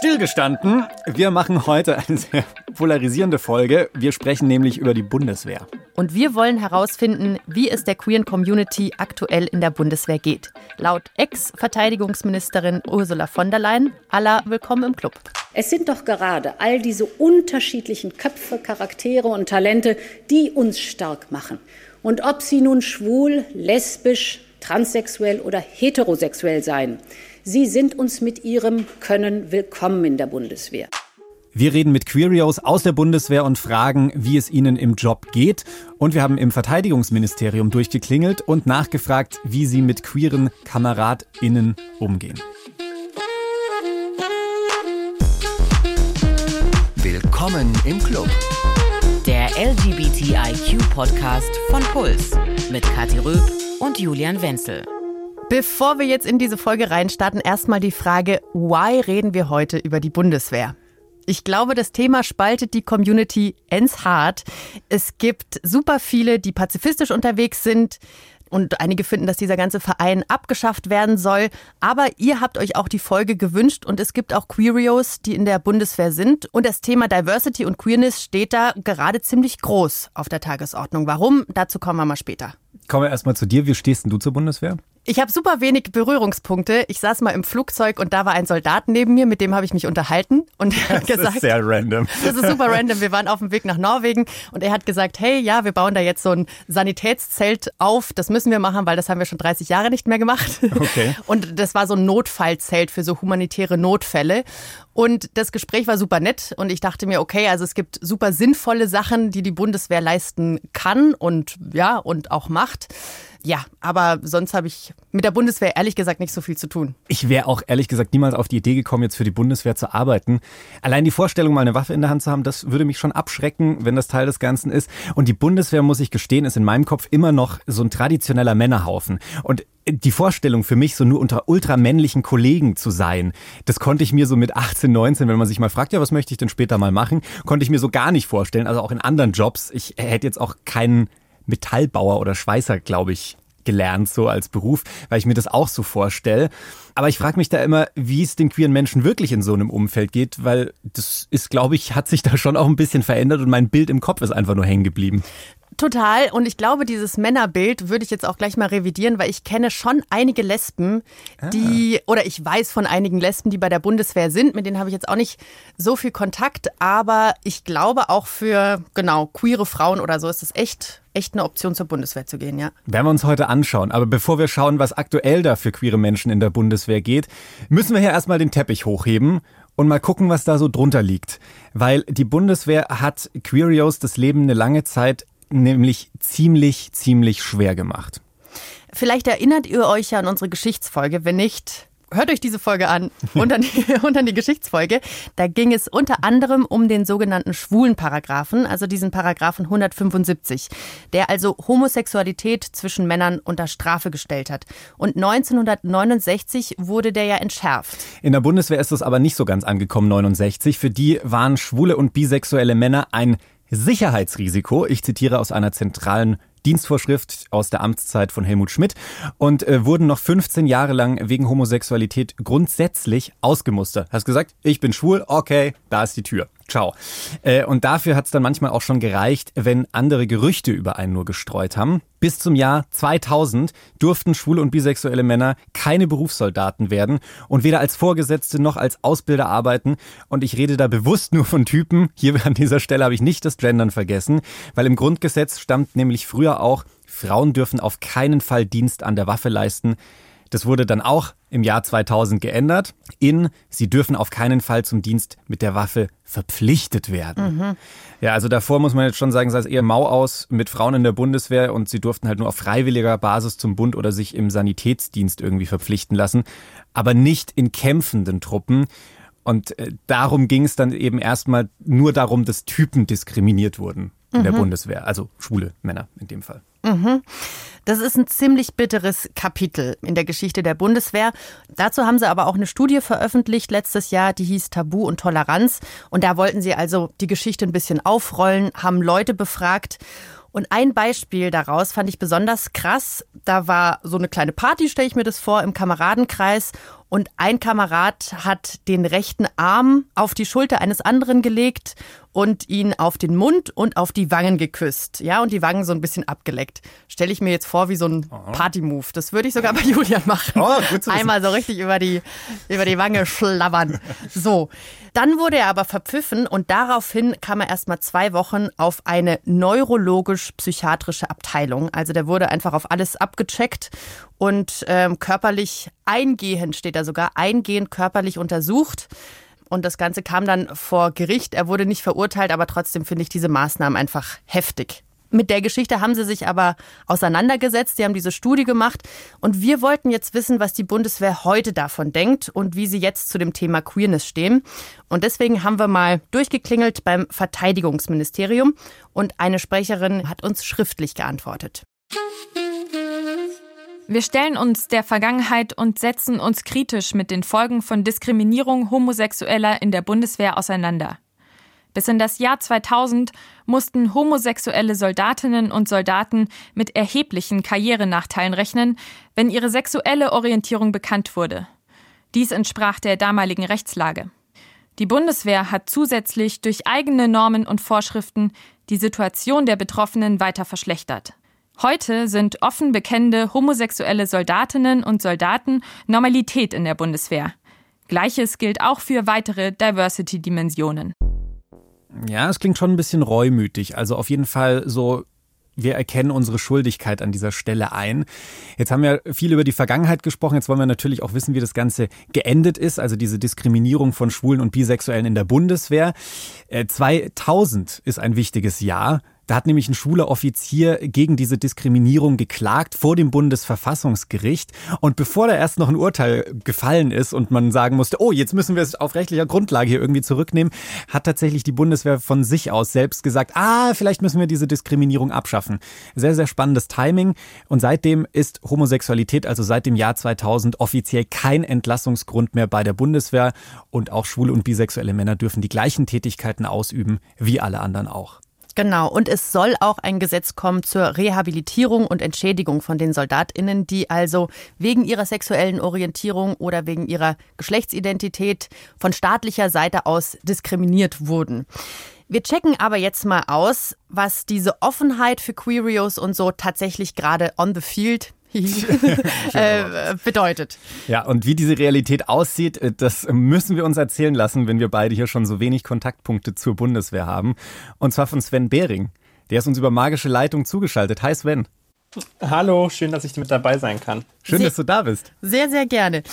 Stillgestanden. Wir machen heute eine sehr polarisierende Folge. Wir sprechen nämlich über die Bundeswehr. Und wir wollen herausfinden, wie es der queeren Community aktuell in der Bundeswehr geht. Laut Ex-Verteidigungsministerin Ursula von der Leyen, aller willkommen im Club. Es sind doch gerade all diese unterschiedlichen Köpfe, Charaktere und Talente, die uns stark machen. Und ob sie nun schwul, lesbisch, transsexuell oder heterosexuell seien, sie sind uns mit ihrem Können willkommen in der Bundeswehr. Wir reden mit Queerios aus der Bundeswehr und fragen, wie es ihnen im Job geht. Und wir haben im Verteidigungsministerium durchgeklingelt und nachgefragt, wie sie mit queeren KameradInnen umgehen. Willkommen im Club. Der LGBTIQ-Podcast von Puls mit Kathi Röb und Julian Wenzel. Bevor wir jetzt in diese Folge reinstarten, erstmal die Frage, why reden wir heute über die Bundeswehr? Ich glaube, das Thema spaltet die Community ends hart. Es gibt super viele, die pazifistisch unterwegs sind. Und einige finden, dass dieser ganze Verein abgeschafft werden soll. Aber ihr habt euch auch die Folge gewünscht und es gibt auch Queerios, die in der Bundeswehr sind. Und das Thema Diversity und Queerness steht da gerade ziemlich groß auf der Tagesordnung. Warum? Dazu kommen wir mal später. Kommen wir erstmal zu dir. Wie stehst denn du zur Bundeswehr? Ich habe super wenig Berührungspunkte. Ich saß mal im Flugzeug und da war ein Soldat neben mir, mit dem habe ich mich unterhalten und er hat das gesagt, ist sehr random. das ist super random. Wir waren auf dem Weg nach Norwegen und er hat gesagt, hey, ja, wir bauen da jetzt so ein Sanitätszelt auf. Das müssen wir machen, weil das haben wir schon 30 Jahre nicht mehr gemacht. Okay. Und das war so ein Notfallzelt für so humanitäre Notfälle. Und das Gespräch war super nett und ich dachte mir, okay, also es gibt super sinnvolle Sachen, die die Bundeswehr leisten kann und ja, und auch macht. Ja, aber sonst habe ich mit der Bundeswehr ehrlich gesagt nicht so viel zu tun. Ich wäre auch ehrlich gesagt niemals auf die Idee gekommen, jetzt für die Bundeswehr zu arbeiten. Allein die Vorstellung, mal eine Waffe in der Hand zu haben, das würde mich schon abschrecken, wenn das Teil des Ganzen ist. Und die Bundeswehr, muss ich gestehen, ist in meinem Kopf immer noch so ein traditioneller Männerhaufen. Und die Vorstellung für mich, so nur unter ultramännlichen Kollegen zu sein, das konnte ich mir so mit 18, 19, wenn man sich mal fragt, ja, was möchte ich denn später mal machen, konnte ich mir so gar nicht vorstellen. Also auch in anderen Jobs. Ich hätte jetzt auch keinen Metallbauer oder Schweißer, glaube ich, gelernt, so als Beruf, weil ich mir das auch so vorstelle. Aber ich frage mich da immer, wie es den queeren Menschen wirklich in so einem Umfeld geht, weil das ist, glaube ich, hat sich da schon auch ein bisschen verändert und mein Bild im Kopf ist einfach nur hängen geblieben. Total. Und ich glaube, dieses Männerbild würde ich jetzt auch gleich mal revidieren, weil ich kenne schon einige Lesben, die, oder ich weiß von einigen Lesben, die bei der Bundeswehr sind. Mit denen habe ich jetzt auch nicht so viel Kontakt. Aber ich glaube auch für, genau, queere Frauen oder so ist es echt, echt eine Option zur Bundeswehr zu gehen, ja. Werden wir uns heute anschauen. Aber bevor wir schauen, was aktuell da für queere Menschen in der Bundeswehr geht, müssen wir hier erstmal den Teppich hochheben und mal gucken, was da so drunter liegt. Weil die Bundeswehr hat Queerios das Leben eine lange Zeit nämlich ziemlich, ziemlich schwer gemacht. Vielleicht erinnert ihr euch ja an unsere Geschichtsfolge. Wenn nicht, hört euch diese Folge an und an, die, und an die Geschichtsfolge. Da ging es unter anderem um den sogenannten schwulen Paragraphen, also diesen Paragraphen 175, der also Homosexualität zwischen Männern unter Strafe gestellt hat. Und 1969 wurde der ja entschärft. In der Bundeswehr ist es aber nicht so ganz angekommen, 69. Für die waren schwule und bisexuelle Männer ein Sicherheitsrisiko. Ich zitiere aus einer zentralen Dienstvorschrift aus der Amtszeit von Helmut Schmidt und äh, wurden noch 15 Jahre lang wegen Homosexualität grundsätzlich ausgemustert. Hast gesagt, ich bin schwul, okay, da ist die Tür. Ciao. Äh, und dafür hat es dann manchmal auch schon gereicht, wenn andere Gerüchte über einen nur gestreut haben. Bis zum Jahr 2000 durften schwule und bisexuelle Männer keine Berufssoldaten werden und weder als Vorgesetzte noch als Ausbilder arbeiten. Und ich rede da bewusst nur von Typen. Hier an dieser Stelle habe ich nicht das Gendern vergessen, weil im Grundgesetz stammt nämlich früher auch, Frauen dürfen auf keinen Fall Dienst an der Waffe leisten. Das wurde dann auch im Jahr 2000 geändert in, sie dürfen auf keinen Fall zum Dienst mit der Waffe verpflichtet werden. Mhm. Ja, also davor muss man jetzt schon sagen, sah es eher mau aus mit Frauen in der Bundeswehr und sie durften halt nur auf freiwilliger Basis zum Bund oder sich im Sanitätsdienst irgendwie verpflichten lassen, aber nicht in kämpfenden Truppen. Und äh, darum ging es dann eben erstmal nur darum, dass Typen diskriminiert wurden in mhm. der Bundeswehr, also schwule Männer in dem Fall. Mhm. Das ist ein ziemlich bitteres Kapitel in der Geschichte der Bundeswehr. Dazu haben sie aber auch eine Studie veröffentlicht letztes Jahr, die hieß Tabu und Toleranz. Und da wollten sie also die Geschichte ein bisschen aufrollen, haben Leute befragt. Und ein Beispiel daraus fand ich besonders krass. Da war so eine kleine Party, stelle ich mir das vor, im Kameradenkreis. Und ein Kamerad hat den rechten Arm auf die Schulter eines anderen gelegt und ihn auf den Mund und auf die Wangen geküsst. Ja, und die Wangen so ein bisschen abgeleckt. Stelle ich mir jetzt vor wie so ein Party-Move. Das würde ich sogar bei Julian machen. Oh. Einmal so richtig über die, über die Wange schlabbern. So. Dann wurde er aber verpfiffen und daraufhin kam er erstmal zwei Wochen auf eine neurologisch-psychiatrische Abteilung. Also der wurde einfach auf alles abgecheckt und ähm, körperlich eingehend, steht da sogar, eingehend körperlich untersucht. Und das Ganze kam dann vor Gericht. Er wurde nicht verurteilt, aber trotzdem finde ich diese Maßnahmen einfach heftig. Mit der Geschichte haben sie sich aber auseinandergesetzt. Sie haben diese Studie gemacht. Und wir wollten jetzt wissen, was die Bundeswehr heute davon denkt und wie sie jetzt zu dem Thema Queerness stehen. Und deswegen haben wir mal durchgeklingelt beim Verteidigungsministerium. Und eine Sprecherin hat uns schriftlich geantwortet. Wir stellen uns der Vergangenheit und setzen uns kritisch mit den Folgen von Diskriminierung Homosexueller in der Bundeswehr auseinander. Bis in das Jahr 2000 mussten homosexuelle Soldatinnen und Soldaten mit erheblichen Karrierenachteilen rechnen, wenn ihre sexuelle Orientierung bekannt wurde. Dies entsprach der damaligen Rechtslage. Die Bundeswehr hat zusätzlich durch eigene Normen und Vorschriften die Situation der Betroffenen weiter verschlechtert. Heute sind offen bekennende homosexuelle Soldatinnen und Soldaten Normalität in der Bundeswehr. Gleiches gilt auch für weitere Diversity-Dimensionen. Ja, es klingt schon ein bisschen reumütig. Also auf jeden Fall so wir erkennen unsere Schuldigkeit an dieser Stelle ein. Jetzt haben wir viel über die Vergangenheit gesprochen. Jetzt wollen wir natürlich auch wissen, wie das Ganze geendet ist. Also diese Diskriminierung von Schwulen und Bisexuellen in der Bundeswehr. 2000 ist ein wichtiges Jahr. Da hat nämlich ein schwuler Offizier gegen diese Diskriminierung geklagt vor dem Bundesverfassungsgericht. Und bevor da erst noch ein Urteil gefallen ist und man sagen musste, oh, jetzt müssen wir es auf rechtlicher Grundlage hier irgendwie zurücknehmen, hat tatsächlich die Bundeswehr von sich aus selbst gesagt, ah, vielleicht müssen wir diese Diskriminierung abschaffen. Sehr, sehr spannendes Timing. Und seitdem ist Homosexualität, also seit dem Jahr 2000, offiziell kein Entlassungsgrund mehr bei der Bundeswehr. Und auch schwule und bisexuelle Männer dürfen die gleichen Tätigkeiten ausüben wie alle anderen auch. Genau, und es soll auch ein Gesetz kommen zur Rehabilitierung und Entschädigung von den Soldatinnen, die also wegen ihrer sexuellen Orientierung oder wegen ihrer Geschlechtsidentität von staatlicher Seite aus diskriminiert wurden. Wir checken aber jetzt mal aus, was diese Offenheit für Queerios und so tatsächlich gerade on the field äh, bedeutet. Ja, und wie diese Realität aussieht, äh, das müssen wir uns erzählen lassen, wenn wir beide hier schon so wenig Kontaktpunkte zur Bundeswehr haben. Und zwar von Sven Behring. Der ist uns über magische Leitung zugeschaltet. Hi Sven. Hallo, schön, dass ich mit dabei sein kann. Schön, sehr, dass du da bist. Sehr, sehr gerne.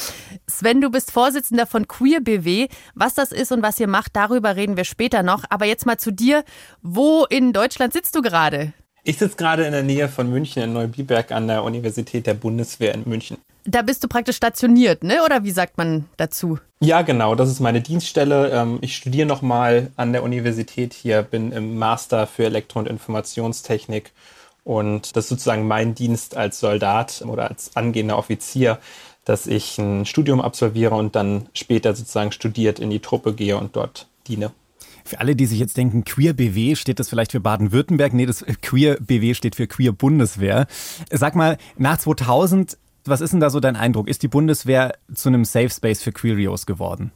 Sven, du bist Vorsitzender von Queer BW. Was das ist und was ihr macht, darüber reden wir später noch. Aber jetzt mal zu dir. Wo in Deutschland sitzt du gerade? Ich sitze gerade in der Nähe von München in Neubiberg an der Universität der Bundeswehr in München. Da bist du praktisch stationiert, ne? Oder wie sagt man dazu? Ja, genau. Das ist meine Dienststelle. Ähm, ich studiere nochmal an der Universität hier, bin im Master für Elektro- und Informationstechnik. Und das ist sozusagen mein Dienst als Soldat oder als angehender Offizier, dass ich ein Studium absolviere und dann später sozusagen studiert in die Truppe gehe und dort diene. Für alle, die sich jetzt denken, Queer BW, steht das vielleicht für Baden-Württemberg? Nee, das Queer BW steht für Queer Bundeswehr. Sag mal, nach 2000, was ist denn da so dein Eindruck? Ist die Bundeswehr zu einem Safe Space für Queerios geworden?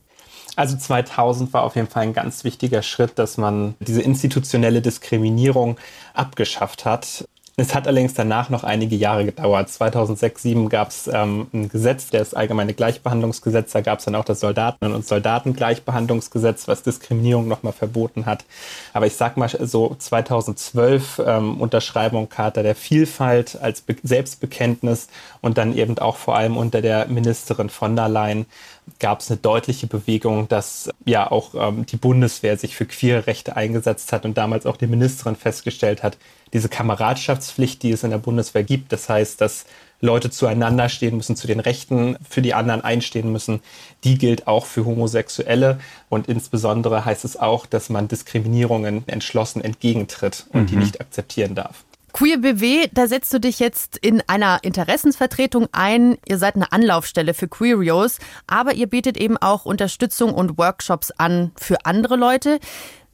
Also 2000 war auf jeden Fall ein ganz wichtiger Schritt, dass man diese institutionelle Diskriminierung abgeschafft hat. Es hat allerdings danach noch einige Jahre gedauert. 2006, 2007 gab es ähm, ein Gesetz, das allgemeine Gleichbehandlungsgesetz. Da gab es dann auch das Soldaten- und Soldatengleichbehandlungsgesetz, was Diskriminierung nochmal verboten hat. Aber ich sag mal so 2012 ähm, Unterschreibung Charta der Vielfalt als Be Selbstbekenntnis und dann eben auch vor allem unter der Ministerin von der Leyen gab es eine deutliche Bewegung, dass ja auch ähm, die Bundeswehr sich für queere Rechte eingesetzt hat und damals auch die Ministerin festgestellt hat, diese Kameradschaftspflicht, die es in der Bundeswehr gibt, das heißt, dass Leute zueinander stehen müssen, zu den Rechten für die anderen einstehen müssen, die gilt auch für Homosexuelle. Und insbesondere heißt es auch, dass man Diskriminierungen entschlossen entgegentritt und mhm. die nicht akzeptieren darf. Queer BW, da setzt du dich jetzt in einer Interessensvertretung ein. Ihr seid eine Anlaufstelle für Queerios, aber ihr bietet eben auch Unterstützung und Workshops an für andere Leute.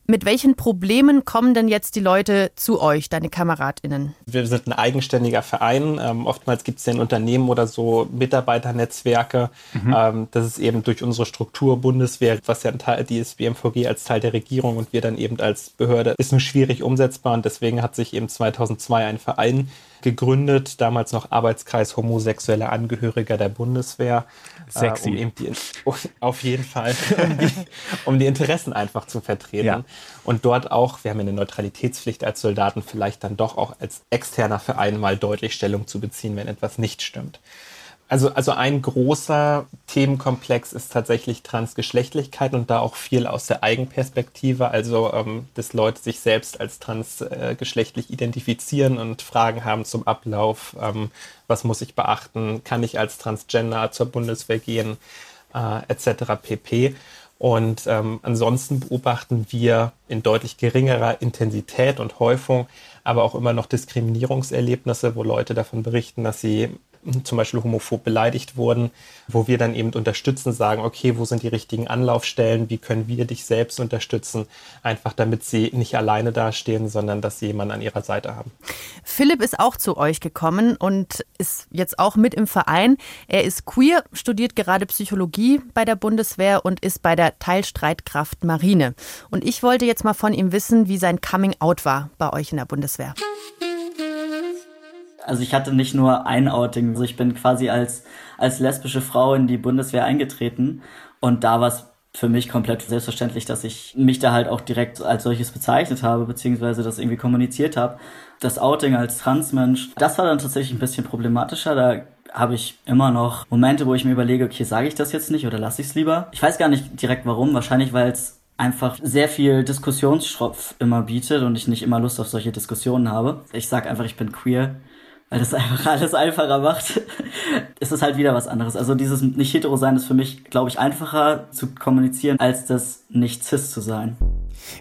Mit welchen Problemen kommen denn jetzt die Leute zu euch, deine KameradInnen? Wir sind ein eigenständiger Verein. Ähm, oftmals gibt es ja in Unternehmen oder so Mitarbeiternetzwerke. Mhm. Ähm, das ist eben durch unsere Struktur Bundeswehr, was ja ein Teil, die ist BMVG als Teil der Regierung und wir dann eben als Behörde, ist nur schwierig umsetzbar und deswegen hat sich eben 2002 ein Verein gegründet, damals noch Arbeitskreis homosexueller Angehöriger der Bundeswehr. Sexy. Äh, um die, auf jeden Fall, um die, um die, Interessen einfach zu vertreten. Ja. Und dort auch, wir haben ja eine Neutralitätspflicht als Soldaten, vielleicht dann doch auch als externer Verein mal deutlich Stellung zu beziehen, wenn etwas nicht stimmt. Also, also ein großer Themenkomplex ist tatsächlich Transgeschlechtlichkeit und da auch viel aus der Eigenperspektive, also ähm, dass Leute sich selbst als transgeschlechtlich identifizieren und Fragen haben zum Ablauf, ähm, was muss ich beachten, kann ich als Transgender zur Bundeswehr gehen, äh, etc. pp. Und ähm, ansonsten beobachten wir in deutlich geringerer Intensität und Häufung aber auch immer noch Diskriminierungserlebnisse, wo Leute davon berichten, dass sie zum Beispiel homophob beleidigt wurden, wo wir dann eben unterstützen, sagen, okay, wo sind die richtigen Anlaufstellen, wie können wir dich selbst unterstützen, einfach damit sie nicht alleine dastehen, sondern dass sie jemanden an ihrer Seite haben. Philipp ist auch zu euch gekommen und ist jetzt auch mit im Verein. Er ist queer, studiert gerade Psychologie bei der Bundeswehr und ist bei der Teilstreitkraft Marine. Und ich wollte jetzt mal von ihm wissen, wie sein Coming Out war bei euch in der Bundeswehr. Also ich hatte nicht nur ein Outing, also ich bin quasi als, als lesbische Frau in die Bundeswehr eingetreten und da war es für mich komplett selbstverständlich, dass ich mich da halt auch direkt als solches bezeichnet habe, beziehungsweise das irgendwie kommuniziert habe. Das Outing als Transmensch, das war dann tatsächlich ein bisschen problematischer. Da habe ich immer noch Momente, wo ich mir überlege, okay, sage ich das jetzt nicht oder lasse ich es lieber? Ich weiß gar nicht direkt warum, wahrscheinlich weil es einfach sehr viel Diskussionsschropf immer bietet und ich nicht immer Lust auf solche Diskussionen habe. Ich sage einfach, ich bin queer weil das einfach alles einfacher macht, ist es halt wieder was anderes. Also dieses nicht hetero sein ist für mich, glaube ich, einfacher zu kommunizieren, als das nicht cis zu sein.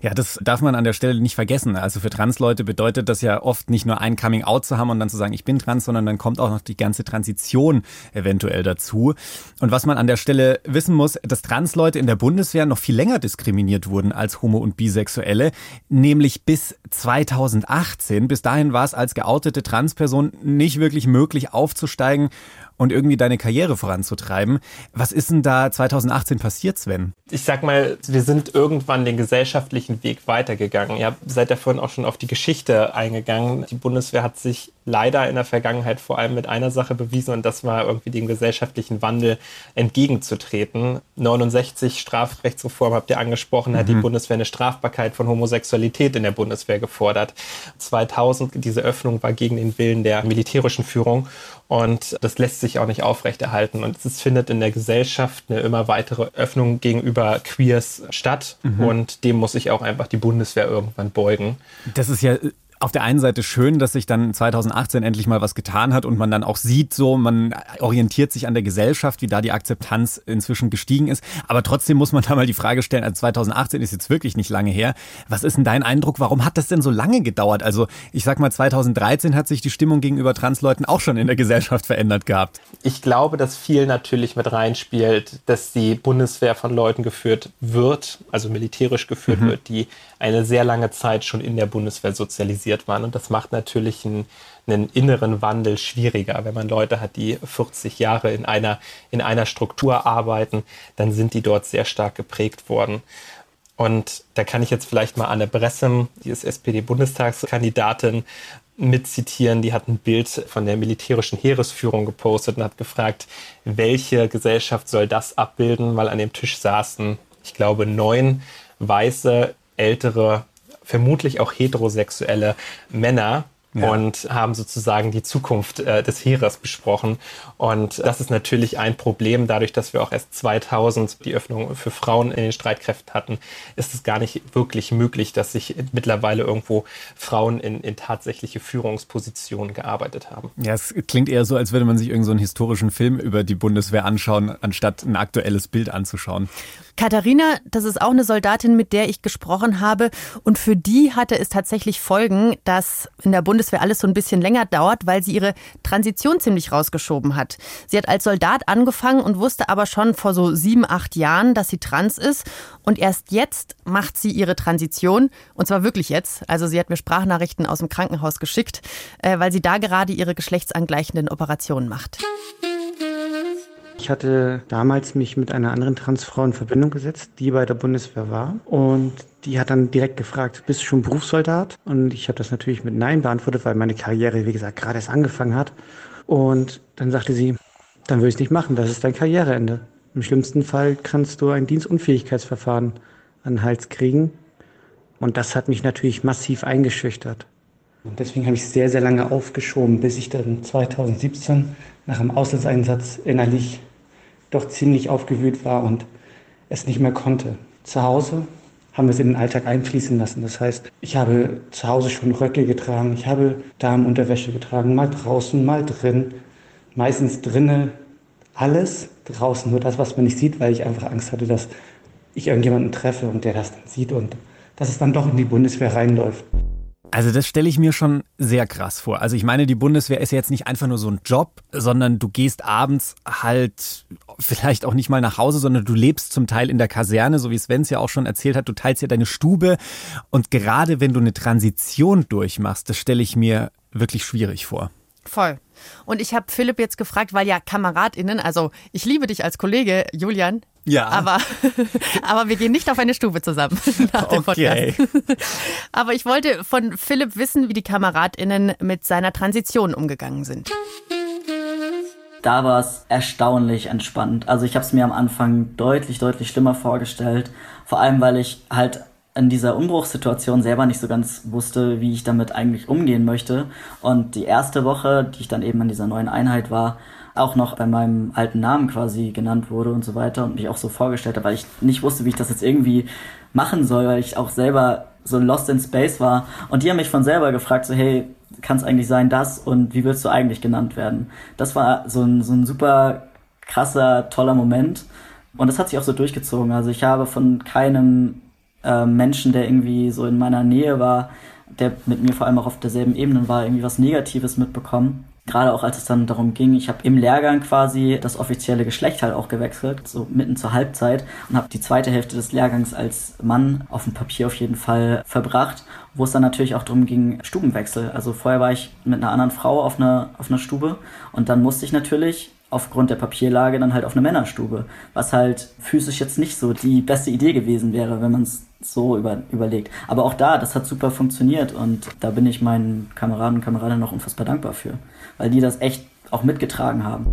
Ja, das darf man an der Stelle nicht vergessen. Also für Transleute bedeutet das ja oft nicht nur ein Coming Out zu haben und dann zu sagen, ich bin trans, sondern dann kommt auch noch die ganze Transition eventuell dazu. Und was man an der Stelle wissen muss, dass Transleute in der Bundeswehr noch viel länger diskriminiert wurden als Homo- und Bisexuelle, nämlich bis 2018. Bis dahin war es als geoutete Transperson nicht wirklich möglich aufzusteigen und irgendwie deine Karriere voranzutreiben. Was ist denn da 2018 passiert, Sven? Ich sag mal, wir sind irgendwann den gesellschaftlichen Weg weitergegangen. Ihr seid ja vorhin auch schon auf die Geschichte eingegangen. Die Bundeswehr hat sich leider in der Vergangenheit vor allem mit einer Sache bewiesen und das war irgendwie dem gesellschaftlichen Wandel entgegenzutreten. 69 Strafrechtsreform habt ihr angesprochen, mhm. hat die mhm. Bundeswehr eine Strafbarkeit von Homosexualität in der Bundeswehr gefordert. 2000 diese Öffnung war gegen den Willen der militärischen Führung und das lässt sich auch nicht aufrechterhalten. Und es findet in der Gesellschaft eine immer weitere Öffnung gegenüber Queers statt. Mhm. Und dem muss sich auch einfach die Bundeswehr irgendwann beugen. Das ist ja auf der einen Seite schön, dass sich dann 2018 endlich mal was getan hat und man dann auch sieht, so man orientiert sich an der Gesellschaft, wie da die Akzeptanz inzwischen gestiegen ist. Aber trotzdem muss man da mal die Frage stellen, also 2018 ist jetzt wirklich nicht lange her. Was ist denn dein Eindruck? Warum hat das denn so lange gedauert? Also ich sag mal, 2013 hat sich die Stimmung gegenüber Transleuten auch schon in der Gesellschaft verändert gehabt. Ich glaube, dass viel natürlich mit reinspielt, dass die Bundeswehr von Leuten geführt wird, also militärisch geführt mhm. wird, die eine sehr lange Zeit schon in der Bundeswehr sozialisiert waren. Und das macht natürlich einen, einen inneren Wandel schwieriger. Wenn man Leute hat, die 40 Jahre in einer, in einer Struktur arbeiten, dann sind die dort sehr stark geprägt worden. Und da kann ich jetzt vielleicht mal Anne Bressem, die ist SPD-Bundestagskandidatin, mitzitieren. Die hat ein Bild von der militärischen Heeresführung gepostet und hat gefragt, welche Gesellschaft soll das abbilden, weil an dem Tisch saßen, ich glaube, neun weiße ältere, vermutlich auch heterosexuelle Männer, ja. und haben sozusagen die Zukunft äh, des Heeres besprochen. Und das ist natürlich ein Problem. Dadurch, dass wir auch erst 2000 die Öffnung für Frauen in den Streitkräften hatten, ist es gar nicht wirklich möglich, dass sich mittlerweile irgendwo Frauen in, in tatsächliche Führungspositionen gearbeitet haben. Ja, es klingt eher so, als würde man sich irgendeinen so historischen Film über die Bundeswehr anschauen, anstatt ein aktuelles Bild anzuschauen. Katharina, das ist auch eine Soldatin, mit der ich gesprochen habe. Und für die hatte es tatsächlich Folgen, dass in der Bundeswehr Bundeswehr alles so ein bisschen länger dauert, weil sie ihre Transition ziemlich rausgeschoben hat. Sie hat als Soldat angefangen und wusste aber schon vor so sieben, acht Jahren, dass sie trans ist. Und erst jetzt macht sie ihre Transition. Und zwar wirklich jetzt. Also sie hat mir Sprachnachrichten aus dem Krankenhaus geschickt, äh, weil sie da gerade ihre geschlechtsangleichenden Operationen macht. Ich hatte damals mich mit einer anderen Transfrau in Verbindung gesetzt, die bei der Bundeswehr war. Und die hat dann direkt gefragt, bist du schon Berufssoldat? Und ich habe das natürlich mit Nein beantwortet, weil meine Karriere, wie gesagt, gerade erst angefangen hat. Und dann sagte sie, dann würde ich es nicht machen, das ist dein Karriereende. Im schlimmsten Fall kannst du ein Dienstunfähigkeitsverfahren an den Hals kriegen. Und das hat mich natürlich massiv eingeschüchtert. Und deswegen habe ich sehr, sehr lange aufgeschoben, bis ich dann 2017 nach dem Auslandseinsatz innerlich doch ziemlich aufgewühlt war und es nicht mehr konnte. Zu Hause haben wir es in den Alltag einfließen lassen. Das heißt, ich habe zu Hause schon Röcke getragen, ich habe Damenunterwäsche getragen, mal draußen, mal drin, meistens drinnen alles, draußen nur das, was man nicht sieht, weil ich einfach Angst hatte, dass ich irgendjemanden treffe und der das dann sieht und dass es dann doch in die Bundeswehr reinläuft. Also das stelle ich mir schon sehr krass vor. Also ich meine, die Bundeswehr ist ja jetzt nicht einfach nur so ein Job, sondern du gehst abends halt vielleicht auch nicht mal nach Hause, sondern du lebst zum Teil in der Kaserne, so wie Sven es ja auch schon erzählt hat. Du teilst ja deine Stube und gerade wenn du eine Transition durchmachst, das stelle ich mir wirklich schwierig vor. Voll. Und ich habe Philipp jetzt gefragt, weil ja KameradInnen, also ich liebe dich als Kollege, Julian. Ja. Aber, aber wir gehen nicht auf eine Stube zusammen nach dem Okay. Podcast. Aber ich wollte von Philipp wissen, wie die KameradInnen mit seiner Transition umgegangen sind. da war es erstaunlich entspannt. Also ich habe es mir am Anfang deutlich, deutlich schlimmer vorgestellt. Vor allem, weil ich halt in dieser Umbruchssituation selber nicht so ganz wusste, wie ich damit eigentlich umgehen möchte. Und die erste Woche, die ich dann eben in dieser neuen Einheit war, auch noch bei meinem alten Namen quasi genannt wurde und so weiter und mich auch so vorgestellt habe, weil ich nicht wusste, wie ich das jetzt irgendwie machen soll, weil ich auch selber so lost in space war. Und die haben mich von selber gefragt, so hey, kann es eigentlich sein das und wie willst du eigentlich genannt werden? Das war so ein, so ein super krasser, toller Moment. Und das hat sich auch so durchgezogen. Also ich habe von keinem äh, Menschen, der irgendwie so in meiner Nähe war, der mit mir vor allem auch auf derselben Ebene war, irgendwie was Negatives mitbekommen. Gerade auch als es dann darum ging, ich habe im Lehrgang quasi das offizielle Geschlecht halt auch gewechselt, so mitten zur Halbzeit und habe die zweite Hälfte des Lehrgangs als Mann auf dem Papier auf jeden Fall verbracht, wo es dann natürlich auch darum ging, Stubenwechsel. Also vorher war ich mit einer anderen Frau auf einer, auf einer Stube und dann musste ich natürlich aufgrund der Papierlage dann halt auf eine Männerstube, was halt physisch jetzt nicht so die beste Idee gewesen wäre, wenn man es so über, überlegt. Aber auch da, das hat super funktioniert und da bin ich meinen Kameraden und Kameradinnen noch unfassbar dankbar für, weil die das echt auch mitgetragen haben.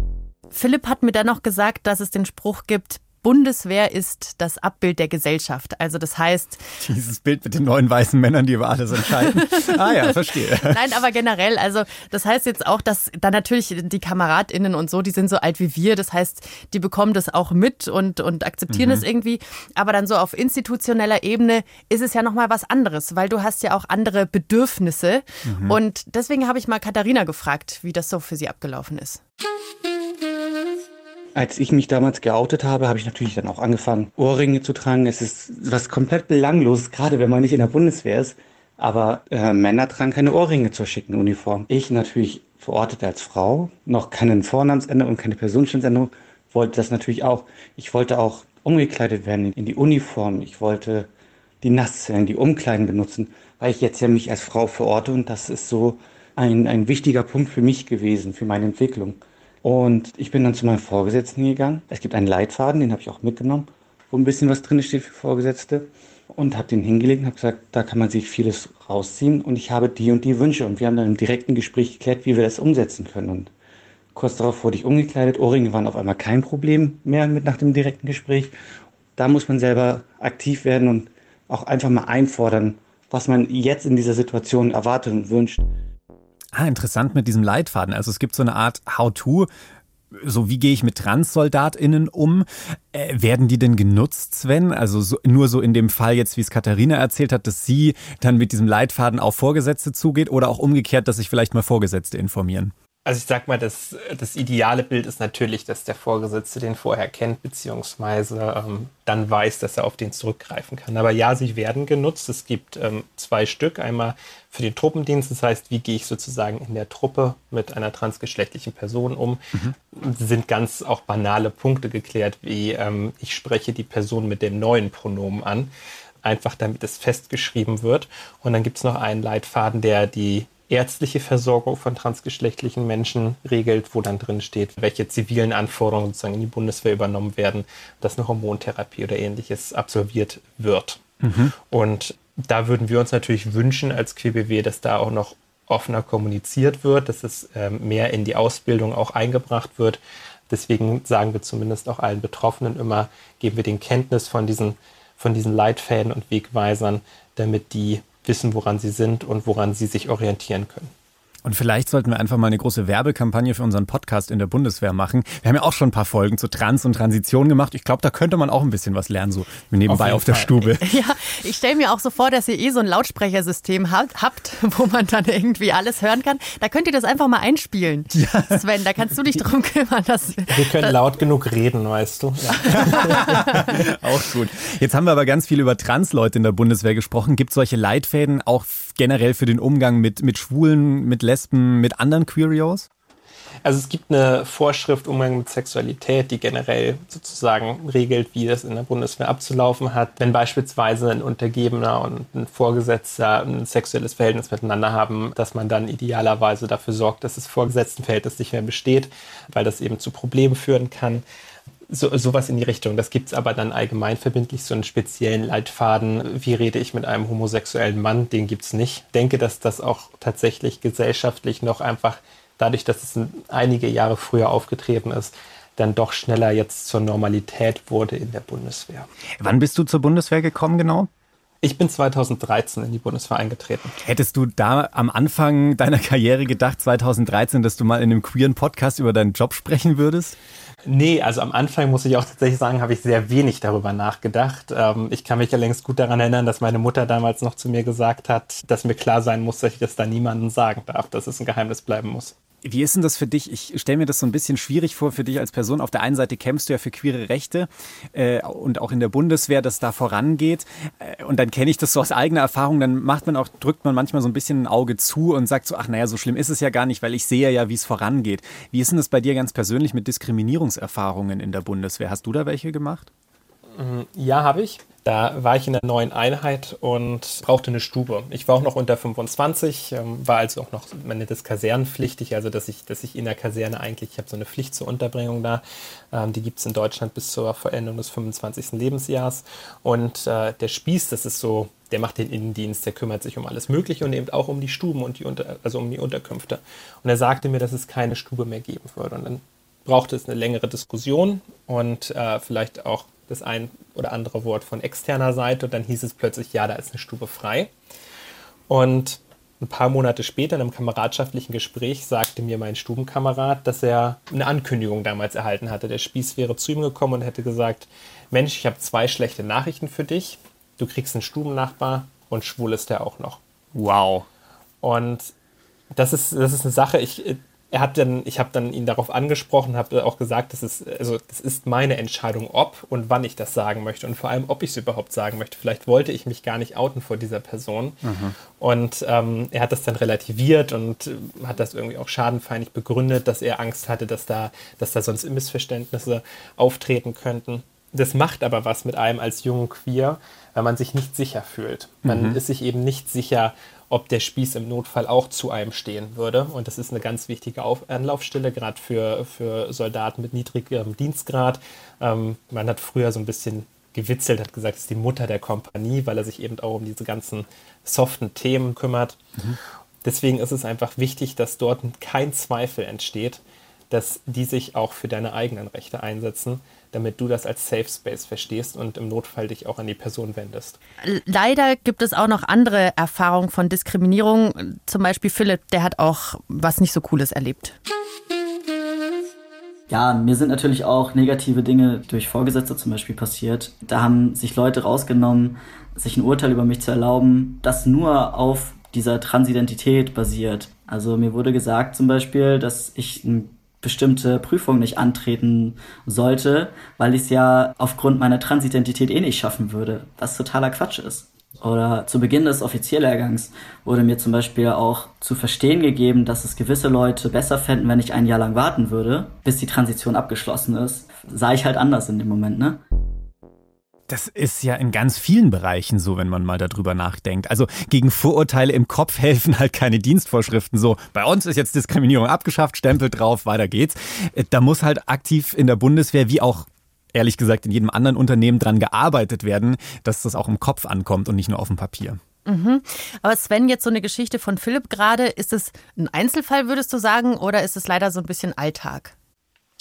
Philipp hat mir dann noch gesagt, dass es den Spruch gibt, Bundeswehr ist das Abbild der Gesellschaft. Also das heißt, Dieses Bild mit den neuen weißen Männern, die über alles entscheiden. ah ja, verstehe. Nein, aber generell, also das heißt jetzt auch, dass da natürlich die KameradInnen und so, die sind so alt wie wir, das heißt, die bekommen das auch mit und, und akzeptieren es irgendwie. Aber dann so auf institutioneller Ebene ist es ja nochmal was anderes, weil du hast ja auch andere Bedürfnisse. Und deswegen habe ich mal Katharina gefragt, wie das so für sie abgelaufen ist. Als ich mich damals geoutet habe, habe ich natürlich dann auch angefangen, Ohrringe zu tragen. Es ist was komplett belanglos, gerade wenn man nicht in der Bundeswehr ist. Aber äh, Männer tragen keine Ohrringe zur schicken Uniform. Ich natürlich verortet als Frau, noch keine Vornamensänderung, keine Personenstandsänderung, wollte das natürlich auch. Ich wollte auch umgekleidet werden in die Uniform. Ich wollte die Nasszellen, die Umkleiden benutzen, weil ich jetzt ja mich als Frau verorte und das ist so ein, ein wichtiger Punkt für mich gewesen, für meine Entwicklung. Und ich bin dann zu meinem Vorgesetzten gegangen. Es gibt einen Leitfaden, den habe ich auch mitgenommen, wo ein bisschen was drin steht für Vorgesetzte. Und habe den hingelegt und habe gesagt, da kann man sich vieles rausziehen. Und ich habe die und die Wünsche. Und wir haben dann im direkten Gespräch geklärt, wie wir das umsetzen können. Und kurz darauf wurde ich umgekleidet. Ohrringe waren auf einmal kein Problem mehr mit nach dem direkten Gespräch. Da muss man selber aktiv werden und auch einfach mal einfordern, was man jetzt in dieser Situation erwartet und wünscht. Ah, interessant mit diesem Leitfaden. Also es gibt so eine Art How-to. So, wie gehe ich mit TranssoldatInnen um? Äh, werden die denn genutzt, Sven? Also so, nur so in dem Fall jetzt, wie es Katharina erzählt hat, dass sie dann mit diesem Leitfaden auf Vorgesetzte zugeht oder auch umgekehrt, dass sich vielleicht mal Vorgesetzte informieren? Also ich sag mal, das, das ideale Bild ist natürlich, dass der Vorgesetzte den vorher kennt, beziehungsweise ähm, dann weiß, dass er auf den zurückgreifen kann. Aber ja, sie werden genutzt. Es gibt ähm, zwei Stück. Einmal für den Truppendienst, das heißt, wie gehe ich sozusagen in der Truppe mit einer transgeschlechtlichen Person um. Mhm. Sind ganz auch banale Punkte geklärt, wie ähm, ich spreche die Person mit dem neuen Pronomen an einfach damit es festgeschrieben wird. Und dann gibt es noch einen Leitfaden, der die ärztliche Versorgung von transgeschlechtlichen Menschen regelt, wo dann drin steht, welche zivilen Anforderungen sozusagen in die Bundeswehr übernommen werden, dass eine Hormontherapie oder ähnliches absolviert wird. Mhm. Und da würden wir uns natürlich wünschen als QBW, dass da auch noch offener kommuniziert wird, dass es ähm, mehr in die Ausbildung auch eingebracht wird. Deswegen sagen wir zumindest auch allen Betroffenen immer, geben wir den Kenntnis von diesen, von diesen Leitfäden und Wegweisern, damit die wissen, woran sie sind und woran sie sich orientieren können. Und vielleicht sollten wir einfach mal eine große Werbekampagne für unseren Podcast in der Bundeswehr machen. Wir haben ja auch schon ein paar Folgen zu Trans und Transition gemacht. Ich glaube, da könnte man auch ein bisschen was lernen, so nebenbei auf, auf der Fall. Stube. Ja, ich stelle mir auch so vor, dass ihr eh so ein Lautsprechersystem habt, wo man dann irgendwie alles hören kann. Da könnt ihr das einfach mal einspielen. Ja. Sven, da kannst du dich drum kümmern. Dass, wir können dass, laut genug reden, weißt du. Ja. auch gut. Jetzt haben wir aber ganz viel über Trans-Leute in der Bundeswehr gesprochen. Gibt es solche Leitfäden auch generell für den Umgang mit, mit Schwulen, mit Lesben, mit anderen Queerios? Also es gibt eine Vorschrift Umgang mit Sexualität, die generell sozusagen regelt, wie das in der Bundeswehr abzulaufen hat. Wenn beispielsweise ein Untergebener und ein Vorgesetzter ein sexuelles Verhältnis miteinander haben, dass man dann idealerweise dafür sorgt, dass das Vorgesetztenverhältnis nicht mehr besteht, weil das eben zu Problemen führen kann so, sowas in die Richtung. Das gibt es aber dann allgemeinverbindlich, so einen speziellen Leitfaden, wie rede ich mit einem homosexuellen Mann, den gibt es nicht. Ich denke, dass das auch tatsächlich gesellschaftlich noch einfach, dadurch, dass es einige Jahre früher aufgetreten ist, dann doch schneller jetzt zur Normalität wurde in der Bundeswehr. Wann bist du zur Bundeswehr gekommen genau? Ich bin 2013 in die Bundeswehr eingetreten. Hättest du da am Anfang deiner Karriere gedacht, 2013, dass du mal in einem queeren Podcast über deinen Job sprechen würdest? Nee, also am Anfang muss ich auch tatsächlich sagen, habe ich sehr wenig darüber nachgedacht. Ähm, ich kann mich ja längst gut daran erinnern, dass meine Mutter damals noch zu mir gesagt hat, dass mir klar sein muss, dass ich das da niemandem sagen darf, dass es ein Geheimnis bleiben muss. Wie ist denn das für dich? Ich stelle mir das so ein bisschen schwierig vor für dich als Person. Auf der einen Seite kämpfst du ja für queere Rechte äh, und auch in der Bundeswehr, dass da vorangeht. Äh, und dann kenne ich das so aus eigener Erfahrung. Dann macht man auch, drückt man manchmal so ein bisschen ein Auge zu und sagt so, ach naja, so schlimm ist es ja gar nicht, weil ich sehe ja, wie es vorangeht. Wie ist denn das bei dir ganz persönlich mit Diskriminierungserfahrungen in der Bundeswehr? Hast du da welche gemacht? Mhm. Ja, habe ich. Da war ich in der neuen Einheit und brauchte eine Stube. Ich war auch noch unter 25, ähm, war also auch noch, man nennt es kasernenpflichtig, also dass ich, dass ich in der Kaserne eigentlich, ich habe so eine Pflicht zur Unterbringung da, ähm, die gibt es in Deutschland bis zur Vollendung des 25. Lebensjahres. Und äh, der Spieß, das ist so, der macht den Innendienst, der kümmert sich um alles Mögliche und eben auch um die Stuben und die Unter, also um die Unterkünfte. Und er sagte mir, dass es keine Stube mehr geben würde. Und dann brauchte es eine längere Diskussion und äh, vielleicht auch das ein oder andere Wort von externer Seite und dann hieß es plötzlich, ja, da ist eine Stube frei. Und ein paar Monate später in einem kameradschaftlichen Gespräch sagte mir mein Stubenkamerad, dass er eine Ankündigung damals erhalten hatte. Der Spieß wäre zu ihm gekommen und hätte gesagt, Mensch, ich habe zwei schlechte Nachrichten für dich. Du kriegst einen Stubennachbar und schwul ist der auch noch. Wow. Und das ist, das ist eine Sache, ich, er hat dann, ich habe dann ihn darauf angesprochen, habe auch gesagt, das ist, also das ist meine Entscheidung, ob und wann ich das sagen möchte und vor allem, ob ich es überhaupt sagen möchte. Vielleicht wollte ich mich gar nicht outen vor dieser Person. Mhm. Und ähm, er hat das dann relativiert und äh, hat das irgendwie auch schadenfeinig begründet, dass er Angst hatte, dass da, dass da sonst Missverständnisse auftreten könnten. Das macht aber was mit einem als jungen Queer, weil man sich nicht sicher fühlt. Man mhm. ist sich eben nicht sicher, ob der Spieß im Notfall auch zu einem stehen würde. Und das ist eine ganz wichtige Auf Anlaufstelle, gerade für, für Soldaten mit niedrigem Dienstgrad. Ähm, man hat früher so ein bisschen gewitzelt, hat gesagt, es ist die Mutter der Kompanie, weil er sich eben auch um diese ganzen soften Themen kümmert. Mhm. Deswegen ist es einfach wichtig, dass dort kein Zweifel entsteht, dass die sich auch für deine eigenen Rechte einsetzen, damit du das als Safe Space verstehst und im Notfall dich auch an die Person wendest. Leider gibt es auch noch andere Erfahrungen von Diskriminierung. Zum Beispiel Philipp, der hat auch was nicht so Cooles erlebt. Ja, mir sind natürlich auch negative Dinge durch Vorgesetzte zum Beispiel passiert. Da haben sich Leute rausgenommen, sich ein Urteil über mich zu erlauben, das nur auf dieser Transidentität basiert. Also mir wurde gesagt zum Beispiel, dass ich eine bestimmte Prüfung nicht antreten sollte, weil ich es ja aufgrund meiner Transidentität eh nicht schaffen würde, was totaler Quatsch ist. Oder zu Beginn des Offiziellehrgangs wurde mir zum Beispiel auch zu verstehen gegeben, dass es gewisse Leute besser fänden, wenn ich ein Jahr lang warten würde, bis die Transition abgeschlossen ist. Sah ich halt anders in dem Moment, ne? Das ist ja in ganz vielen Bereichen so, wenn man mal darüber nachdenkt. Also gegen Vorurteile im Kopf helfen halt keine Dienstvorschriften. So, bei uns ist jetzt Diskriminierung abgeschafft, Stempel drauf, weiter geht's. Äh, da muss halt aktiv in der Bundeswehr wie auch ehrlich gesagt in jedem anderen Unternehmen dran gearbeitet werden, dass das auch im Kopf ankommt und nicht nur auf dem Papier. Mhm. Aber Sven, jetzt so eine Geschichte von Philipp gerade, ist es ein Einzelfall, würdest du sagen, oder ist es leider so ein bisschen Alltag?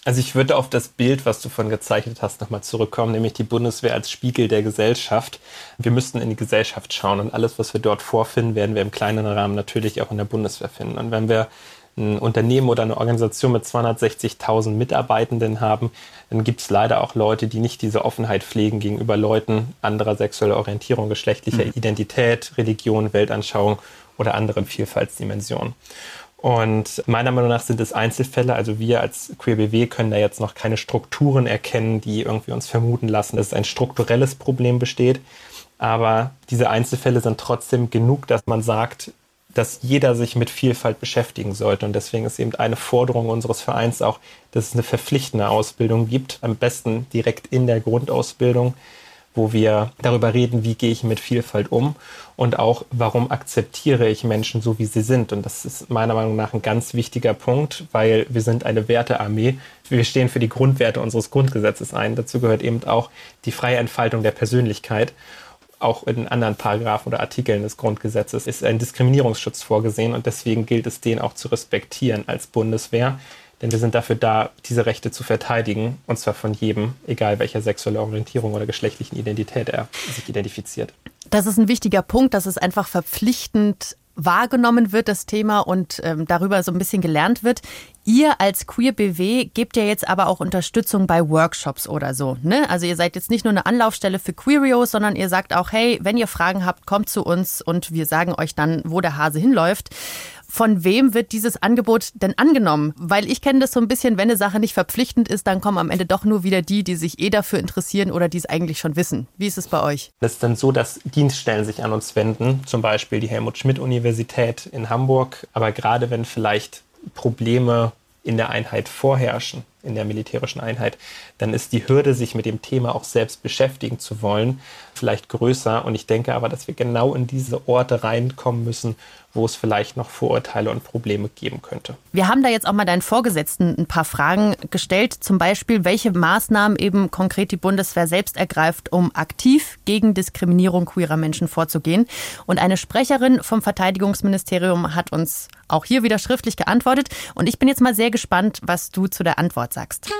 Also ich würde auf das Bild, was du von gezeichnet hast, nochmal zurückkommen, nämlich die Bundeswehr als Spiegel der Gesellschaft. Wir müssten in die Gesellschaft schauen und alles, was wir dort vorfinden, werden wir im kleinen Rahmen natürlich auch in der Bundeswehr finden. Und wenn wir ein Unternehmen oder eine Organisation mit 260.000 Mitarbeitenden haben, dann gibt es leider auch Leute, die nicht diese Offenheit pflegen gegenüber Leuten anderer sexueller Orientierung, geschlechtlicher mhm. Identität, Religion, Weltanschauung oder anderen Vielfaltsdimensionen. Und meiner Meinung nach sind es Einzelfälle. Also wir als QeerBW können da jetzt noch keine Strukturen erkennen, die irgendwie uns vermuten lassen, dass ein strukturelles Problem besteht. Aber diese Einzelfälle sind trotzdem genug, dass man sagt, dass jeder sich mit Vielfalt beschäftigen sollte. Und deswegen ist eben eine Forderung unseres Vereins auch, dass es eine verpflichtende Ausbildung gibt, am besten direkt in der Grundausbildung, wo wir darüber reden, wie gehe ich mit Vielfalt um und auch, warum akzeptiere ich Menschen so, wie sie sind. Und das ist meiner Meinung nach ein ganz wichtiger Punkt, weil wir sind eine Wertearmee. Wir stehen für die Grundwerte unseres Grundgesetzes ein. Dazu gehört eben auch die freie Entfaltung der Persönlichkeit auch in anderen Paragraphen oder Artikeln des Grundgesetzes ist ein Diskriminierungsschutz vorgesehen und deswegen gilt es, den auch zu respektieren als Bundeswehr. Denn wir sind dafür da, diese Rechte zu verteidigen, und zwar von jedem, egal welcher sexuelle Orientierung oder geschlechtlichen Identität er sich identifiziert. Das ist ein wichtiger Punkt, dass es einfach verpflichtend wahrgenommen wird, das Thema, und ähm, darüber so ein bisschen gelernt wird. Ihr als Queer BW gebt ja jetzt aber auch Unterstützung bei Workshops oder so. Ne? Also ihr seid jetzt nicht nur eine Anlaufstelle für Queerios, sondern ihr sagt auch, hey, wenn ihr Fragen habt, kommt zu uns und wir sagen euch dann, wo der Hase hinläuft von wem wird dieses Angebot denn angenommen? Weil ich kenne das so ein bisschen, wenn eine Sache nicht verpflichtend ist, dann kommen am Ende doch nur wieder die, die sich eh dafür interessieren oder die es eigentlich schon wissen. Wie ist es bei euch? Das ist dann so, dass Dienststellen sich an uns wenden, zum Beispiel die Helmut-Schmidt-Universität in Hamburg. Aber gerade wenn vielleicht Probleme in der Einheit vorherrschen, in der militärischen Einheit, dann ist die Hürde, sich mit dem Thema auch selbst beschäftigen zu wollen, vielleicht größer. Und ich denke aber, dass wir genau in diese Orte reinkommen müssen, wo es vielleicht noch Vorurteile und Probleme geben könnte. Wir haben da jetzt auch mal deinen Vorgesetzten ein paar Fragen gestellt, zum Beispiel, welche Maßnahmen eben konkret die Bundeswehr selbst ergreift, um aktiv gegen Diskriminierung queerer Menschen vorzugehen. Und eine Sprecherin vom Verteidigungsministerium hat uns auch hier wieder schriftlich geantwortet. Und ich bin jetzt mal sehr gespannt, was du zu der Antwort sagst.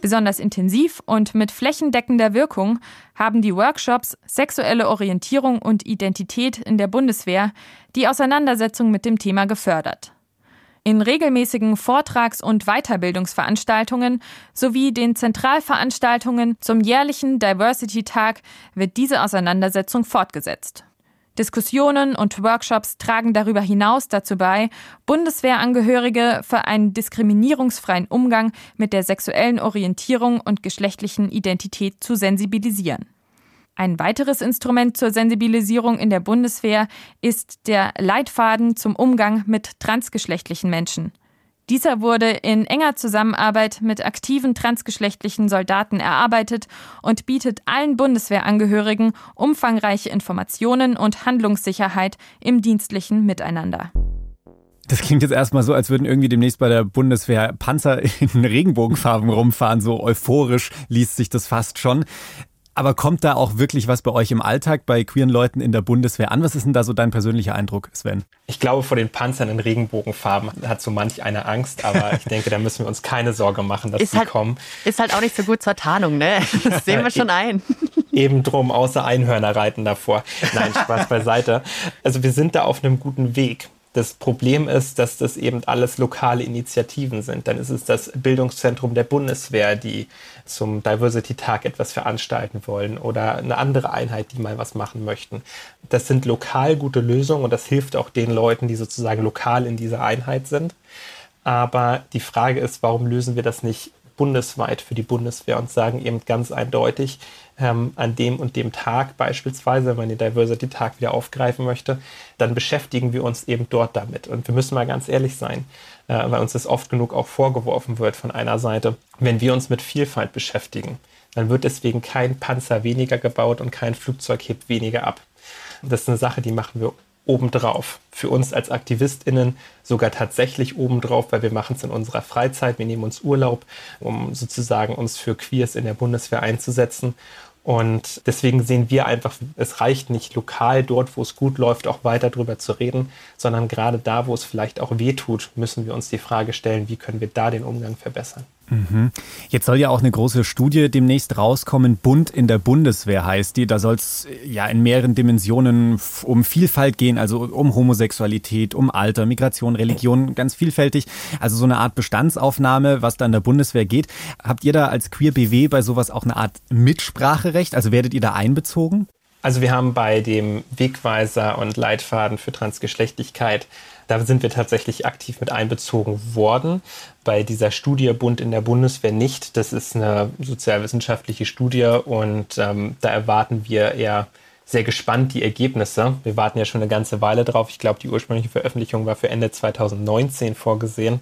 Besonders intensiv und mit flächendeckender Wirkung haben die Workshops Sexuelle Orientierung und Identität in der Bundeswehr die Auseinandersetzung mit dem Thema gefördert. In regelmäßigen Vortrags- und Weiterbildungsveranstaltungen sowie den Zentralveranstaltungen zum jährlichen Diversity-Tag wird diese Auseinandersetzung fortgesetzt. Diskussionen und Workshops tragen darüber hinaus dazu bei, Bundeswehrangehörige für einen diskriminierungsfreien Umgang mit der sexuellen Orientierung und geschlechtlichen Identität zu sensibilisieren. Ein weiteres Instrument zur Sensibilisierung in der Bundeswehr ist der Leitfaden zum Umgang mit transgeschlechtlichen Menschen – dieser wurde in enger Zusammenarbeit mit aktiven transgeschlechtlichen Soldaten erarbeitet und bietet allen Bundeswehrangehörigen umfangreiche Informationen und Handlungssicherheit im dienstlichen Miteinander. Das klingt jetzt erstmal so, als würden irgendwie demnächst bei der Bundeswehr Panzer in Regenbogenfarben rumfahren. So euphorisch liest sich das fast schon. Aber kommt da auch wirklich was bei euch im Alltag bei queeren Leuten in der Bundeswehr an? Was ist denn da so dein persönlicher Eindruck, Sven? Ich glaube, vor den Panzern in Regenbogenfarben hat so manch eine Angst, aber ich denke, da müssen wir uns keine Sorge machen, dass ist die halt, kommen. Ist halt auch nicht so gut zur Tarnung, ne? Das sehen wir schon ein. Eben drum, außer Einhörner reiten davor. Nein, Spaß beiseite. Also wir sind da auf einem guten Weg. Das Problem ist, dass das eben alles lokale Initiativen sind. Dann ist es das Bildungszentrum der Bundeswehr, die zum Diversity-Tag etwas veranstalten wollen oder eine andere Einheit, die mal was machen möchten. Das sind lokal gute Lösungen und das hilft auch den Leuten, die sozusagen lokal in dieser Einheit sind. Aber die Frage ist, warum lösen wir das nicht bundesweit für die Bundeswehr und sagen eben ganz eindeutig, ähm, an dem und dem Tag beispielsweise, wenn man den Diversity-Tag wieder aufgreifen möchte, dann beschäftigen wir uns eben dort damit. Und wir müssen mal ganz ehrlich sein, äh, weil uns das oft genug auch vorgeworfen wird von einer Seite, wenn wir uns mit Vielfalt beschäftigen, dann wird deswegen kein Panzer weniger gebaut und kein Flugzeug hebt weniger ab. Das ist eine Sache, die machen wir obendrauf. Für uns als AktivistInnen sogar tatsächlich obendrauf, weil wir machen es in unserer Freizeit. Wir nehmen uns Urlaub, um sozusagen uns für Queers in der Bundeswehr einzusetzen. Und deswegen sehen wir einfach, es reicht nicht lokal dort, wo es gut läuft, auch weiter drüber zu reden, sondern gerade da, wo es vielleicht auch weh tut, müssen wir uns die Frage stellen, wie können wir da den Umgang verbessern. Mhm. Jetzt soll ja auch eine große Studie demnächst rauskommen. Bund in der Bundeswehr heißt die. Da soll es ja in mehreren Dimensionen um Vielfalt gehen, also um Homosexualität, um Alter, Migration, Religion, ganz vielfältig. Also so eine Art Bestandsaufnahme, was da in der Bundeswehr geht. Habt ihr da als Queer BW bei sowas auch eine Art Mitspracherecht? Also werdet ihr da einbezogen? Also wir haben bei dem Wegweiser und Leitfaden für Transgeschlechtlichkeit da sind wir tatsächlich aktiv mit einbezogen worden. Bei dieser Studie Bund in der Bundeswehr nicht. Das ist eine sozialwissenschaftliche Studie und ähm, da erwarten wir eher sehr gespannt die Ergebnisse. Wir warten ja schon eine ganze Weile drauf. Ich glaube, die ursprüngliche Veröffentlichung war für Ende 2019 vorgesehen.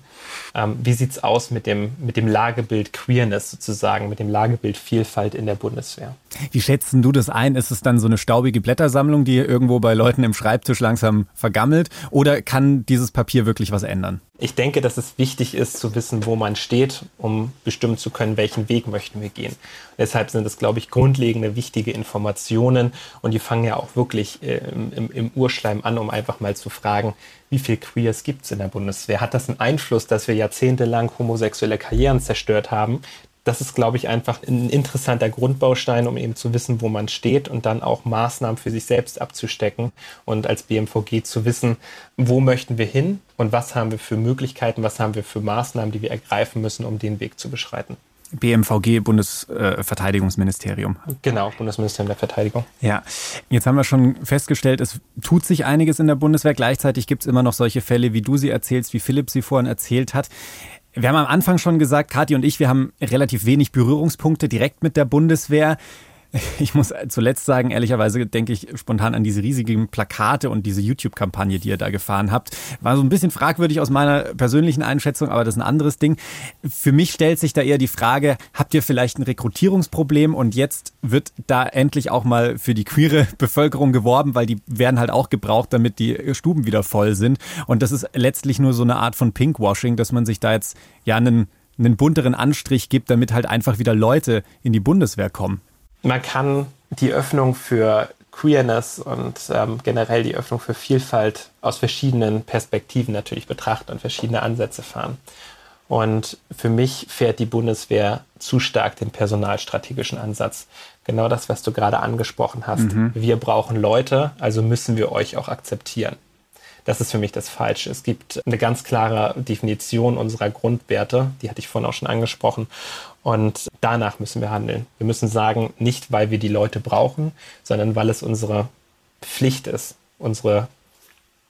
Ähm, wie sieht es aus mit dem, mit dem Lagebild Queerness sozusagen, mit dem Lagebild Vielfalt in der Bundeswehr? Wie schätzen du das ein? Ist es dann so eine staubige Blättersammlung, die irgendwo bei Leuten im Schreibtisch langsam vergammelt? Oder kann dieses Papier wirklich was ändern? Ich denke, dass es wichtig ist zu wissen, wo man steht, um bestimmen zu können, welchen Weg möchten wir gehen. deshalb sind es, glaube ich, grundlegende, wichtige Informationen und die fangen ja auch wirklich äh, im, im, Urschleim an, um einfach mal zu fragen, wie viel Queers gibt es in der Bundeswehr? Hat das einen Einfluss, dass wir jahrzehntelang homosexuelle Karrieren zerstört haben? Das ist, glaube ich, einfach ein interessanter Grundbaustein, um eben zu wissen, wo man steht und dann auch Maßnahmen für sich selbst abzustecken und als BMVG zu wissen, wo möchten wir hin und was haben wir für Möglichkeiten, was haben wir für Maßnahmen, die wir ergreifen müssen, um den Weg zu beschreiten. BMVG, Bundesverteidigungsministerium. Genau, Bundesministerium der Verteidigung. Ja, jetzt haben wir schon festgestellt, es tut sich einiges in der Bundeswehr. Gleichzeitig gibt es immer noch solche Fälle, wie du sie erzählst, wie Philipp sie vorhin erzählt hat. Wir haben am Anfang schon gesagt, Kathi und ich, wir haben relativ wenig Berührungspunkte direkt mit der Bundeswehr. Ich muss zuletzt sagen, ehrlicherweise denke ich spontan an diese riesigen Plakate und diese YouTube-Kampagne, die ihr da gefahren habt. War so ein bisschen fragwürdig aus meiner persönlichen Einschätzung, aber das ist ein anderes Ding. Für mich stellt sich da eher die Frage, habt ihr vielleicht ein Rekrutierungsproblem und jetzt wird da endlich auch mal für die queere Bevölkerung geworben, weil die werden halt auch gebraucht, damit die Stuben wieder voll sind. Und das ist letztlich nur so eine Art von Pinkwashing, dass man sich da jetzt ja einen einen bunteren Anstrich gibt, damit halt einfach wieder Leute in die Bundeswehr kommen man kann die Öffnung für Queerness und ähm, generell die Öffnung für Vielfalt aus verschiedenen Perspektiven natürlich betrachten und verschiedene Ansätze fahren. Und für mich fährt die Bundeswehr zu stark den personalstrategischen Ansatz. Genau das, was du gerade angesprochen hast. Mhm. Wir brauchen Leute, also müssen wir euch auch akzeptieren. Das ist für mich das Falsche. Es gibt eine ganz klare Definition unserer Grundwerte, die hatte ich vorhin auch schon angesprochen. Und danach müssen wir handeln. Wir müssen sagen, nicht weil wir die Leute brauchen, sondern weil es unsere Pflicht ist, unsere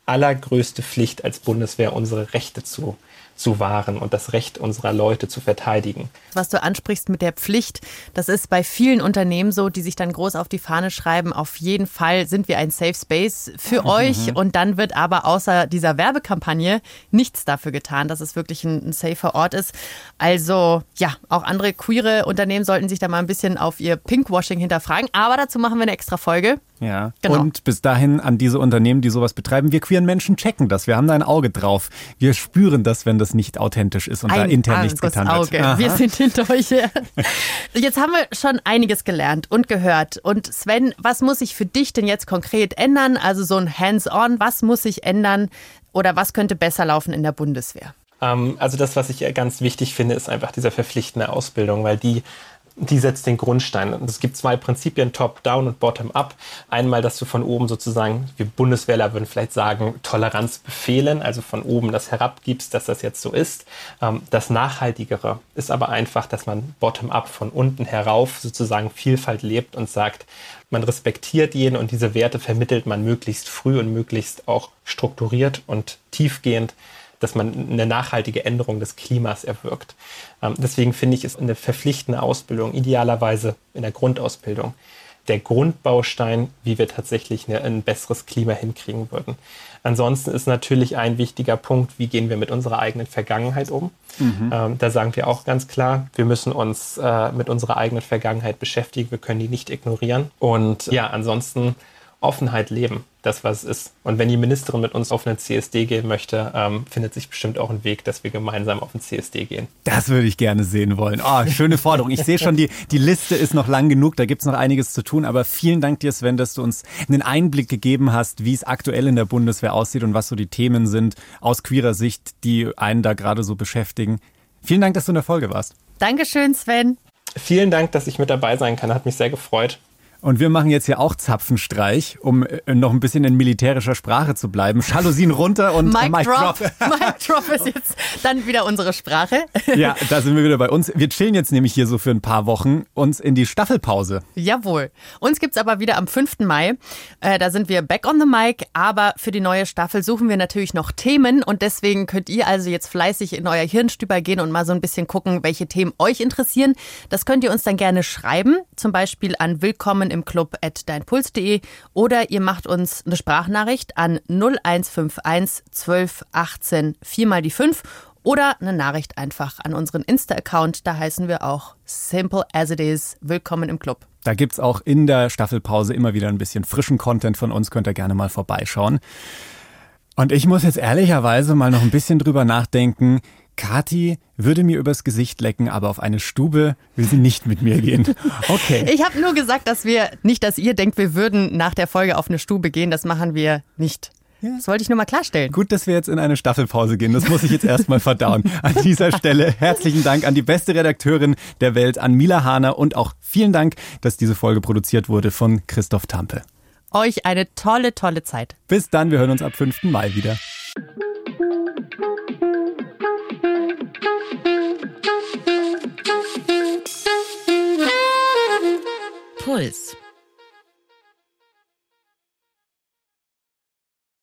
allergrößte Pflicht als Bundeswehr, unsere Rechte zu zu wahren und das Recht unserer Leute zu verteidigen. Was du ansprichst mit der Pflicht, das ist bei vielen Unternehmen so, die sich dann groß auf die Fahne schreiben, auf jeden Fall sind wir ein Safe Space für mhm. euch und dann wird aber außer dieser Werbekampagne nichts dafür getan, dass es wirklich ein, ein safer Ort ist. Also ja, auch andere queere Unternehmen sollten sich da mal ein bisschen auf ihr Pinkwashing hinterfragen, aber dazu machen wir eine extra Folge. Ja, genau. und bis dahin an diese Unternehmen, die sowas betreiben, wir queeren Menschen checken das, wir haben da ein Auge drauf. Wir spüren das, wenn das nicht authentisch ist und ein da intern nichts getan Auge. wird. Aha. Wir sind hinter euch her. Jetzt haben wir schon einiges gelernt und gehört. Und Sven, was muss sich für dich denn jetzt konkret ändern? Also so ein Hands-on, was muss sich ändern oder was könnte besser laufen in der Bundeswehr? Ähm, also das, was ich ganz wichtig finde, ist einfach diese verpflichtende Ausbildung, weil die die setzt den Grundstein. Und es gibt zwei Prinzipien, Top-Down und Bottom-Up. Einmal, dass du von oben sozusagen, wie Bundeswehrler würden vielleicht sagen, Toleranz befehlen, also von oben das herabgibst, dass das jetzt so ist. Ähm, das Nachhaltigere ist aber einfach, dass man Bottom-Up von unten herauf sozusagen Vielfalt lebt und sagt, man respektiert jeden und diese Werte vermittelt man möglichst früh und möglichst auch strukturiert und tiefgehend dass man eine nachhaltige Änderung des Klimas erwirkt. Ähm, deswegen finde ich es eine verpflichtende Ausbildung, idealerweise in der Grundausbildung, der Grundbaustein, wie wir tatsächlich eine, ein besseres Klima hinkriegen würden. Ansonsten ist natürlich ein wichtiger Punkt, wie gehen wir mit unserer eigenen Vergangenheit um. Mhm. Ähm, da sagen wir auch ganz klar, wir müssen uns äh, mit unserer eigenen Vergangenheit beschäftigen, wir können die nicht ignorieren. Und ja, ansonsten Offenheit leben, das was es ist. Und wenn die Ministerin mit uns auf einen CSD gehen möchte, ähm, findet sich bestimmt auch ein Weg, dass wir gemeinsam auf einen CSD gehen. Das würde ich gerne sehen wollen. Oh, schöne Forderung. Ich sehe schon, die, die Liste ist noch lang genug, da gibt es noch einiges zu tun. Aber vielen Dank dir, Sven, dass du uns einen Einblick gegeben hast, wie es aktuell in der Bundeswehr aussieht und was so die Themen sind aus queerer Sicht, die einen da gerade so beschäftigen. Vielen Dank, dass du in der Folge warst. Dankeschön, Sven. Vielen Dank, dass ich mit dabei sein kann. Hat mich sehr gefreut. Und wir machen jetzt hier auch Zapfenstreich, um äh, noch ein bisschen in militärischer Sprache zu bleiben. Jalousien runter und Mic, Mic Drop. Drop. Mic Drop ist jetzt dann wieder unsere Sprache. Ja, da sind wir wieder bei uns. Wir chillen jetzt nämlich hier so für ein paar Wochen uns in die Staffelpause. Jawohl. Uns gibt's aber wieder am 5. Mai. Äh, da sind wir back on the mic, aber für die neue Staffel suchen wir natürlich noch Themen und deswegen könnt ihr also jetzt fleißig in euer Hirnstüber gehen und mal so ein bisschen gucken, welche Themen euch interessieren. Das könnt ihr uns dann gerne schreiben, zum Beispiel an willkommen im Club at deinpuls.de oder ihr macht uns eine Sprachnachricht an 0151 12 18 4 mal die 5 oder eine Nachricht einfach an unseren Insta-Account. Da heißen wir auch Simple as it is. Willkommen im Club. Da gibt es auch in der Staffelpause immer wieder ein bisschen frischen Content von uns. Könnt ihr gerne mal vorbeischauen. Und ich muss jetzt ehrlicherweise mal noch ein bisschen drüber nachdenken, Kati würde mir übers Gesicht lecken, aber auf eine Stube will sie nicht mit mir gehen. Okay. Ich habe nur gesagt, dass wir nicht, dass ihr denkt, wir würden nach der Folge auf eine Stube gehen. Das machen wir nicht. Ja. Das wollte ich nur mal klarstellen. Gut, dass wir jetzt in eine Staffelpause gehen. Das muss ich jetzt erstmal verdauen. An dieser Stelle herzlichen Dank an die beste Redakteurin der Welt, an Mila Hahner und auch vielen Dank, dass diese Folge produziert wurde von Christoph Tampe. Euch eine tolle, tolle Zeit. Bis dann, wir hören uns ab 5. Mai wieder. Puls.